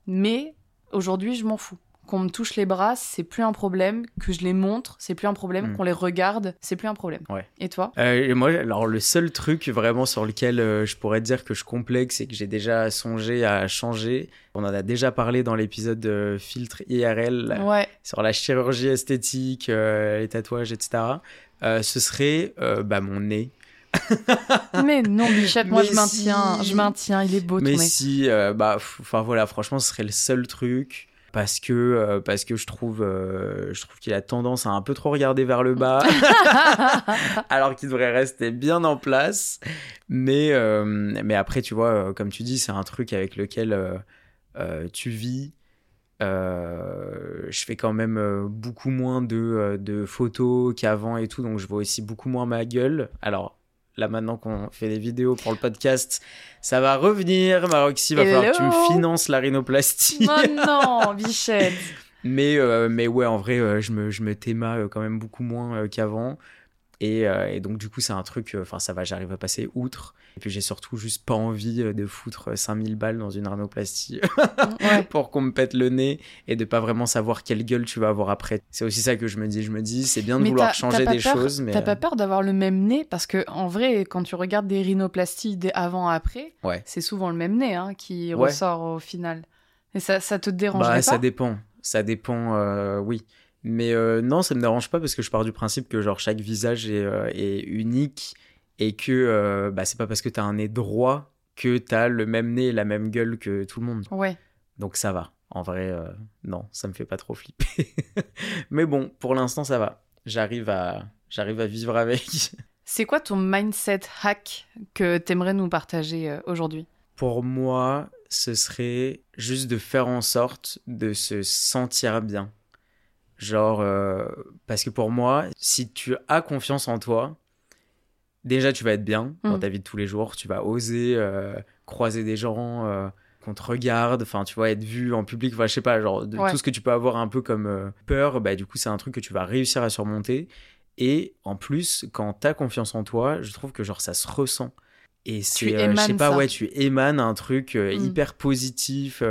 Mais aujourd'hui, je m'en fous. Qu'on me touche les bras, c'est plus un problème. Que je les montre, c'est plus un problème. Mm. Qu'on les regarde, c'est plus un problème. Ouais. Et toi? Euh, et moi, alors le seul truc vraiment sur lequel euh, je pourrais dire que je complexe et que j'ai déjà songé à changer, on en a déjà parlé dans l'épisode de filtre IRL Ouais. sur la chirurgie esthétique, euh, les tatouages, etc. euh, ce serait euh, bah, mon nez. mais non, Bichette, moi Mais je maintiens, si. je maintiens, il est beau Mais si, euh, bah, enfin voilà, franchement, ce serait le seul truc. Parce que, euh, parce que je trouve, euh, je trouve qu'il a tendance à un peu trop regarder vers le bas, alors qu'il devrait rester bien en place. Mais, euh, mais après, tu vois, comme tu dis, c'est un truc avec lequel tu vis. Je fais quand même beaucoup moins de, de photos qu'avant et tout, donc je vois aussi beaucoup moins ma gueule. Alors là, maintenant qu'on fait des vidéos pour le podcast, ça va revenir. Maroxy, va falloir que tu me Hello. finances la rhinoplastie. Oh non, Bichette. Mais, euh, mais ouais, en vrai, euh, je me, je me théma euh, quand même beaucoup moins qu'avant. Et, euh, et donc, du coup, c'est un truc, euh, enfin, ça va, j'arrive à passer outre. Et puis, j'ai surtout juste pas envie euh, de foutre euh, 5000 balles dans une rhinoplastie Ouais. pour qu'on me pète le nez et de pas vraiment savoir quelle gueule tu vas avoir après. C'est aussi ça que je me dis. Je me dis, c'est bien de Mais vouloir changer des peur- choses, mais. T'as pas peur d'avoir le même nez? Parce que en vrai, quand tu regardes des rhinoplasties avant-après, Ouais. c'est souvent le même nez hein, qui Ouais. ressort au final. Et ça, ça te dérangerait Bah, pas? ça dépend. Ça dépend, euh, oui. Mais euh, non, ça me dérange pas parce que je pars du principe que genre chaque visage est, euh, est unique et que euh, bah, c'est pas parce que t'as un nez droit que t'as le même nez et la même gueule que tout le monde. Ouais. Donc ça va. En vrai, euh, non, ça me fait pas trop flipper. Mais bon, pour l'instant, ça va. J'arrive à, j'arrive à vivre avec. C'est quoi ton mindset hack que t'aimerais nous partager aujourd'hui? Pour moi, ce serait juste de faire en sorte de se sentir bien. Genre, euh, parce que pour moi, si tu as confiance en toi, déjà tu vas être bien dans Mm. ta vie de tous les jours. Tu vas oser euh, croiser des gens, euh, qu'on te regarde, enfin, tu vois, être vu en public, enfin, je sais pas, genre, de- Ouais. tout ce que tu peux avoir un peu comme peur, bah, du coup, c'est un truc que tu vas réussir à surmonter. Et en plus, quand t'as confiance en toi, je trouve que genre ça se ressent. Et c'est, je sais pas, ça. ouais, tu émanes un truc Mm. hyper positif,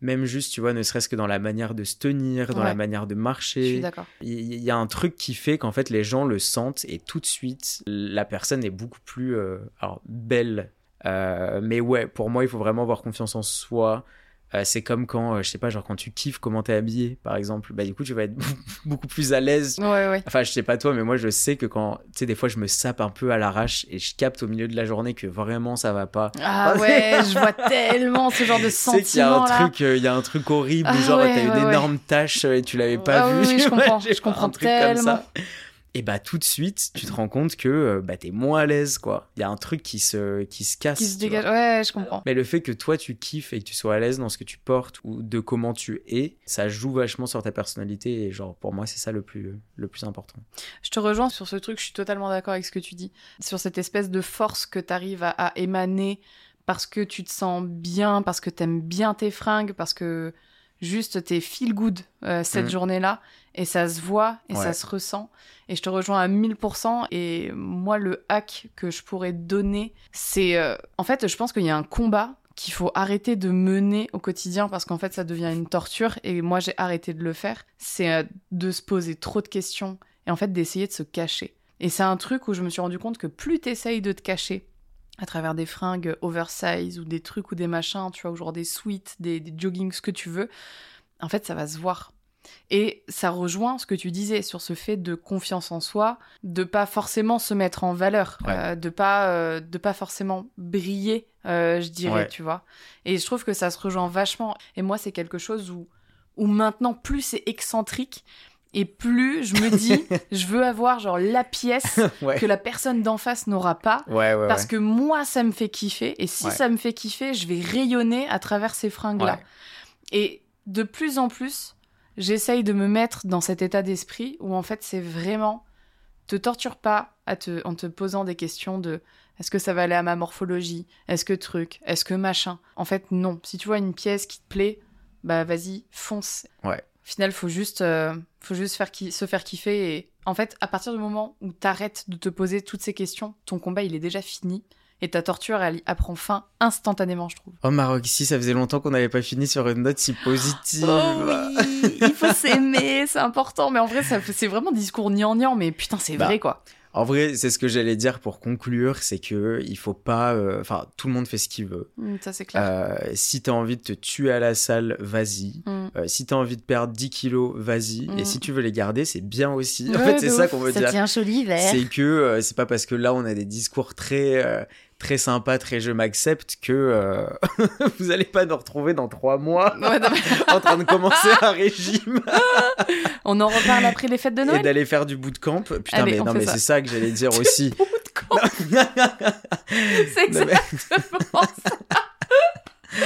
même juste, tu vois, ne serait-ce que dans la manière de se tenir, dans Ouais. la manière de Je suis marcher. d'accord. Il il y a un truc qui fait qu'en fait les gens le sentent et tout de suite la personne est beaucoup plus euh, alors, belle. Euh, mais ouais, pour moi il faut vraiment avoir confiance en soi. Euh, c'est comme quand, euh, je sais pas, genre quand tu kiffes comment t'es habillé, par exemple, bah du coup tu vas être beaucoup plus à l'aise. Ouais, ouais. Enfin, je sais pas toi, mais moi je sais que quand, tu sais, des fois je me sape un peu à l'arrache et je capte au milieu de la journée que vraiment ça va pas. Ah ouais, je vois tellement ce genre de Tu sais qu'il y a sentiment un là. truc, euh, il y a un truc horrible Ah genre ouais, t'as une énorme tache et tu l'avais pas Ah vu. oui, oui, je vois, comprends, je comprends un truc comme ça. Et bah tout de suite, tu te rends compte que euh, bah t'es moins à l'aise quoi. Il y a un truc qui se qui se casse. Qui se dégage. vois. Ouais, je comprends. Mais le fait que toi tu kiffes et que tu sois à l'aise dans ce que tu portes ou de comment tu es, ça joue vachement sur ta personnalité et genre pour moi c'est ça le plus le plus important. Je te rejoins sur ce truc, je suis totalement d'accord avec ce que tu dis. Sur cette espèce de force que tu arrives à, à émaner parce que tu te sens bien, parce que t'aimes bien tes fringues, parce que juste t'es feel good euh, cette Mhm. journée-là et ça se voit et Ouais. ça se ressent. Et je te rejoins à 1000%. Et moi, le hack que je pourrais donner, c'est. euh, en fait, je pense qu'il y a un combat qu'il faut arrêter de mener au quotidien parce qu'en fait, ça devient une torture. Et moi, j'ai arrêté de le faire. C'est euh, de se poser trop de questions et en fait d'essayer de se cacher. Et c'est un truc où je me suis rendu compte que plus t'essayes de te cacher à travers des fringues oversize ou des trucs ou des machins, tu vois, ou genre des sweats, des, des joggings, ce que tu veux, en fait, ça va se voir. Et ça rejoint ce que tu disais sur ce fait de confiance en soi, de pas forcément se mettre en valeur, Ouais. euh, de pas euh, de pas forcément briller, euh, je dirais, Ouais. tu vois. Et je trouve que ça se rejoint vachement. Et moi, c'est quelque chose où où maintenant plus c'est excentrique et plus je me dis je veux avoir genre la pièce ouais. que la personne d'en face n'aura pas. Ouais ouais. parce que moi ça me fait kiffer. Et si ça me fait kiffer je vais rayonner à travers ces fringues là et de plus en plus j'essaye de me mettre dans cet état d'esprit où en fait c'est vraiment te torture pas à te, en te posant des questions de est-ce que ça va aller à ma morphologie? Est-ce que truc? Est-ce que machin? En fait non. Si tu vois une pièce qui te plaît bah vas-y fonce. Ouais. Au final faut juste euh, faut juste faire se faire kiffer et en fait à partir du moment où t'arrêtes de te poser toutes ces questions ton combat il est déjà fini et ta torture elle, elle prend fin instantanément je trouve Oh Maroc, ici ça faisait longtemps qu'on n'avait pas fini sur une note si positive. Oh oui, il faut s'aimer, c'est important. Mais en vrai, ça, c'est vraiment discours gnangnan, mais putain, c'est Bah, vrai quoi. En vrai, c'est ce que j'allais dire pour conclure, c'est que il faut pas, euh, enfin, tout le monde fait ce qu'il veut. Mm, ça, c'est clair. Euh, si t'as envie de te tuer à la salle, vas-y. Mm. Euh, si t'as envie de perdre 10 kilos, vas-y. Mm. Et si tu veux les garder, c'est bien aussi. en fait, c'est ça qu'on veut Ça dire. tient chaud l'hiver. C'est que euh, c'est pas parce que là on a des discours très euh, très sympas, très je m'accepte que euh, vous allez pas nous retrouver dans trois mois Ouais, non, mais en train de commencer un régime On en reparle après les fêtes de et Noël d'aller faire du bootcamp. Putain, Allez, mais on non, mais c'est ça que j'allais dire aussi. C'est Non, mais- exactement ça.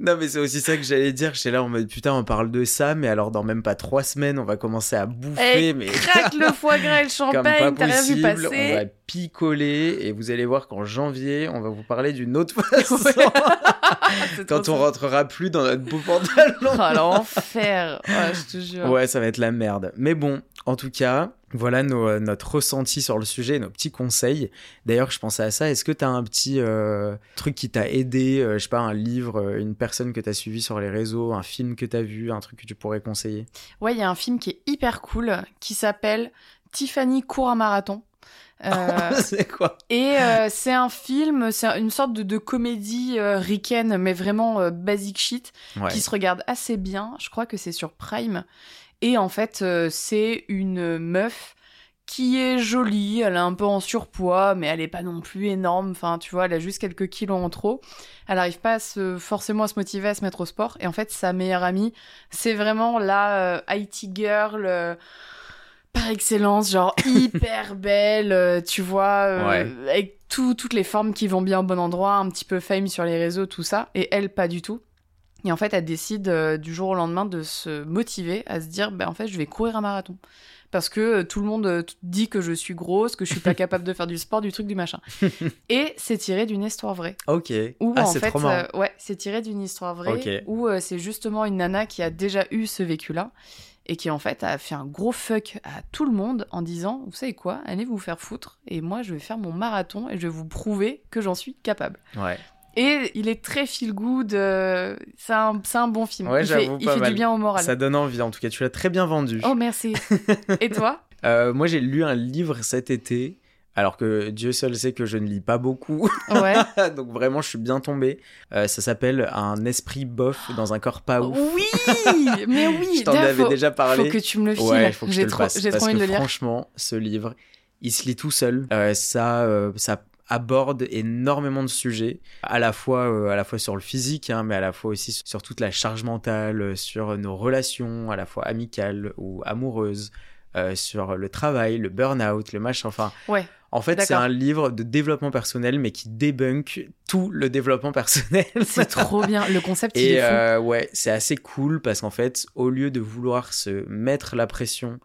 Non, mais c'est aussi ça que j'allais dire. J'étais là en mode putain, on parle de ça, mais alors dans même pas trois semaines, on va commencer à bouffer, Eh, mais Craque le foie gras et le champagne, t'as rien vu possible. On passer. va picoler et vous allez voir qu'en janvier, on va vous parler d'une autre façon. Quand on rentrera plus dans notre beau pantalon. Oh, l'enfer. Ouais, je te jure. Ouais, ça va être la merde. Mais bon, en tout cas, voilà nos, euh, notre ressenti sur le sujet, nos petits conseils. D'ailleurs, je pensais à ça. Est-ce que tu as un petit euh, truc qui t'a aidé euh, Je sais pas, un livre, euh, une personne que tu as suivi sur les réseaux, un film que tu as vu, un truc que tu pourrais conseiller? Ouais, il y a un film qui est hyper cool qui s'appelle Tiffany court un marathon. Euh, C'est quoi? et euh, c'est un film, c'est une sorte de, de comédie euh, ricaine, mais vraiment basic shit, Ouais. qui se regarde assez bien. Je crois que c'est sur Prime. Et en fait, euh, c'est une meuf qui est jolie, elle est un peu en surpoids, mais elle est pas non plus énorme. Enfin, tu vois, elle a juste quelques kilos en trop. Elle arrive pas à se, forcément à se motiver à se mettre au sport. Et en fait, sa meilleure amie, c'est vraiment la euh, IT girl. euh, par excellence, genre hyper belle, euh, tu vois, Ouais. avec tout- toutes les formes qui vont bien au bon endroit, un petit peu fame sur les réseaux, tout ça, et elle pas du tout. Et en fait, elle décide euh, du jour au lendemain de se motiver à se dire, ben en fait, je vais courir un marathon. Parce que euh, tout le monde euh, dit que je suis grosse, que je suis pas capable de faire du sport, du truc, du machin. Et c'est tiré d'une histoire vraie. Ok. Où ah, en c'est fait, ouais, c'est tiré d'une histoire vraie Ok. où c'est justement une nana qui a déjà eu ce vécu-là et qui en fait a fait un gros fuck à tout le monde en disant, vous savez quoi, allez vous faire foutre et moi je vais faire mon marathon et je vais vous prouver que j'en suis capable. Ouais. Et il est très feel good, euh, c'est un, c'est un bon film. Ouais, il fait, j'avoue, il pas fait mal. du bien au moral. Ça donne envie. En tout cas, tu l'as très bien vendu. Oh merci. et toi? Euh, moi, j'ai lu un livre cet été. Alors que Dieu seul sait que je ne lis pas beaucoup. Ouais. Donc vraiment, je suis bien tombé. Euh, ça s'appelle Un esprit bof dans un corps pas ouf. Oui, mais oui. Je t'en avais déjà parlé. Faut que tu me le files. Ouais, j'ai le trop, passe. j'ai parce trop envie que de le lire. franchement, ce livre, il se lit tout seul. Euh, ça, euh, ça aborde énormément de sujets, à la fois, euh, à la fois sur le physique, hein, mais à la fois aussi sur toute la charge mentale, euh, sur nos relations, à la fois amicales ou amoureuses, euh, sur le travail, le burn-out, le machin. Enfin, Ouais. en fait, c'est un livre de développement personnel, mais qui débunk tout le développement personnel. C'est trop bien. Le concept, il Et est fou. euh, ouais, c'est assez cool parce qu'en fait, au lieu de vouloir se mettre la pression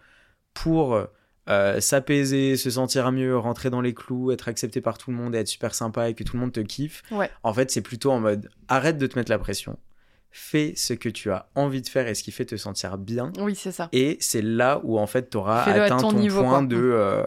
pour euh, s'apaiser, se sentir mieux, rentrer dans les clous, être accepté par tout le monde et être super sympa et que tout le monde te kiffe, Ouais. en fait, c'est plutôt en mode arrête de te mettre la pression, fais ce que tu as envie de faire et ce qui fait te sentir bien. Oui, c'est ça. Et c'est là où en fait, tu auras atteint ton ton, niveau, point quoi. de euh,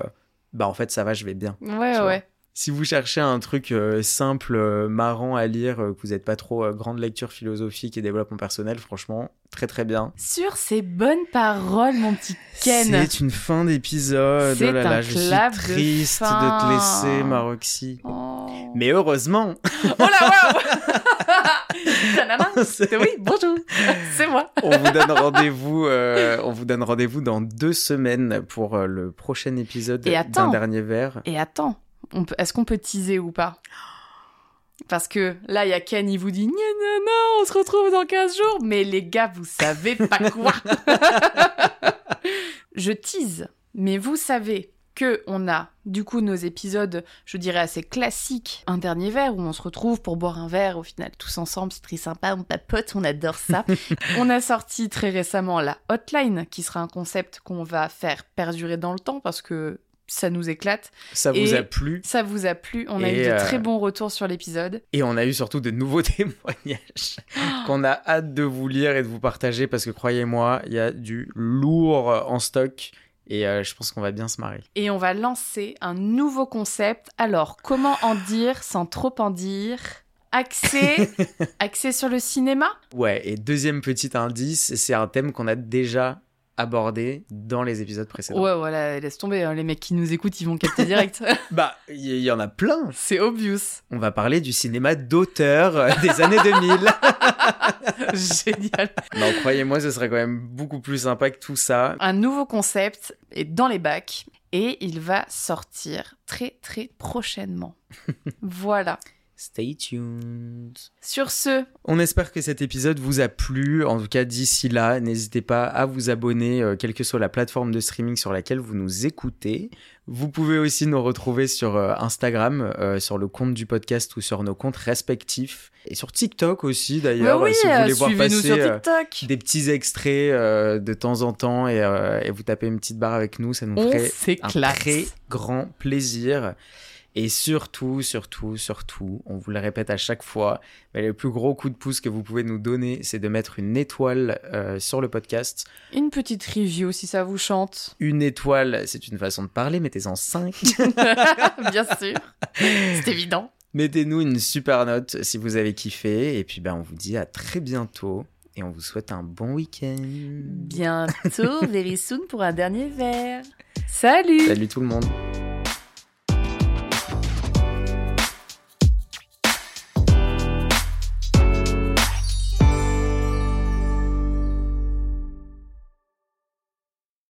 bah en fait, ça va, je vais bien. Ouais, ouais. Si vous cherchez un truc euh, simple, euh, marrant à lire, euh, que vous n'êtes pas trop grande lecture philosophique et développement personnel, franchement, très très bien. Sur ces bonnes paroles, mon petit Ken. C'est une fin d'épisode. C'est Oh là un là, je suis de triste de, te laisser, ma Roxy. Oh. Mais heureusement, Oh là, waouh Oui, bonjour. C'est moi. on vous donne rendez-vous. euh, on vous donne rendez-vous dans deux semaines pour le prochain épisode d'un dernier verre. Et attends, est-ce qu'on peut teaser ou pas? Parce que là, il y a Ken, il vous dit gna, gna, on se retrouve dans 15 jours. Mais les gars, vous savez pas quoi Je tease, mais vous savez que on a du coup nos épisodes, je dirais assez classiques, un dernier verre où on se retrouve pour boire un verre au final tous ensemble, c'est très sympa, on papote, on adore ça. on a sorti très récemment la hotline qui sera un concept qu'on va faire perdurer dans le temps parce que ça nous éclate. Ça vous a plu Ça vous a plu, on a eu de euh, très bons retours sur l'épisode. et on a eu surtout de nouveaux témoignages qu'on a hâte de vous lire et de vous partager parce que croyez-moi, il y a du lourd en stock et euh, je pense qu'on va bien se marrer. Et on va lancer un nouveau concept. Alors, comment en dire sans trop en dire? Axé, axé sur le cinéma? Ouais, et deuxième petit indice, c'est un thème qu'on a déjà abordé dans les épisodes précédents. Ouais, voilà, laisse tomber. hein, Les mecs qui nous écoutent, ils vont capter direct. Bah, il y, y en a plein. C'est obvious. On va parler du cinéma d'auteur euh, des années 2000. Génial. non, croyez-moi, ce serait quand même beaucoup plus sympa que tout ça. Un nouveau concept est dans les bacs et il va sortir très très prochainement. voilà. Stay tuned. Sur ce, On espère que cet épisode vous a plu. En tout cas, d'ici là, n'hésitez pas à vous abonner, euh, quelle que soit la plateforme de streaming sur laquelle vous nous écoutez. Vous pouvez aussi nous retrouver sur euh, Instagram, euh, sur le compte du podcast ou sur nos comptes respectifs. Et sur TikTok aussi, d'ailleurs, oui, si vous voulez voir passer euh, des petits extraits euh, de temps en temps et, euh, et vous tapez une petite barre avec nous, ça nous On ferait un très grand plaisir. Et surtout, surtout, surtout, on vous le répète à chaque fois, mais le plus gros coup de pouce que vous pouvez nous donner, c'est de mettre une étoile euh, sur le podcast. Une petite review si ça vous chante. Une étoile, c'est une façon de parler, mettez-en 5. Bien sûr. C'est évident. Mettez-nous une super note si vous avez kiffé. Et puis, ben, on vous dit à très bientôt. Et on vous souhaite un bon week-end. Bientôt, very soon pour un dernier verre. Salut Salut tout le monde.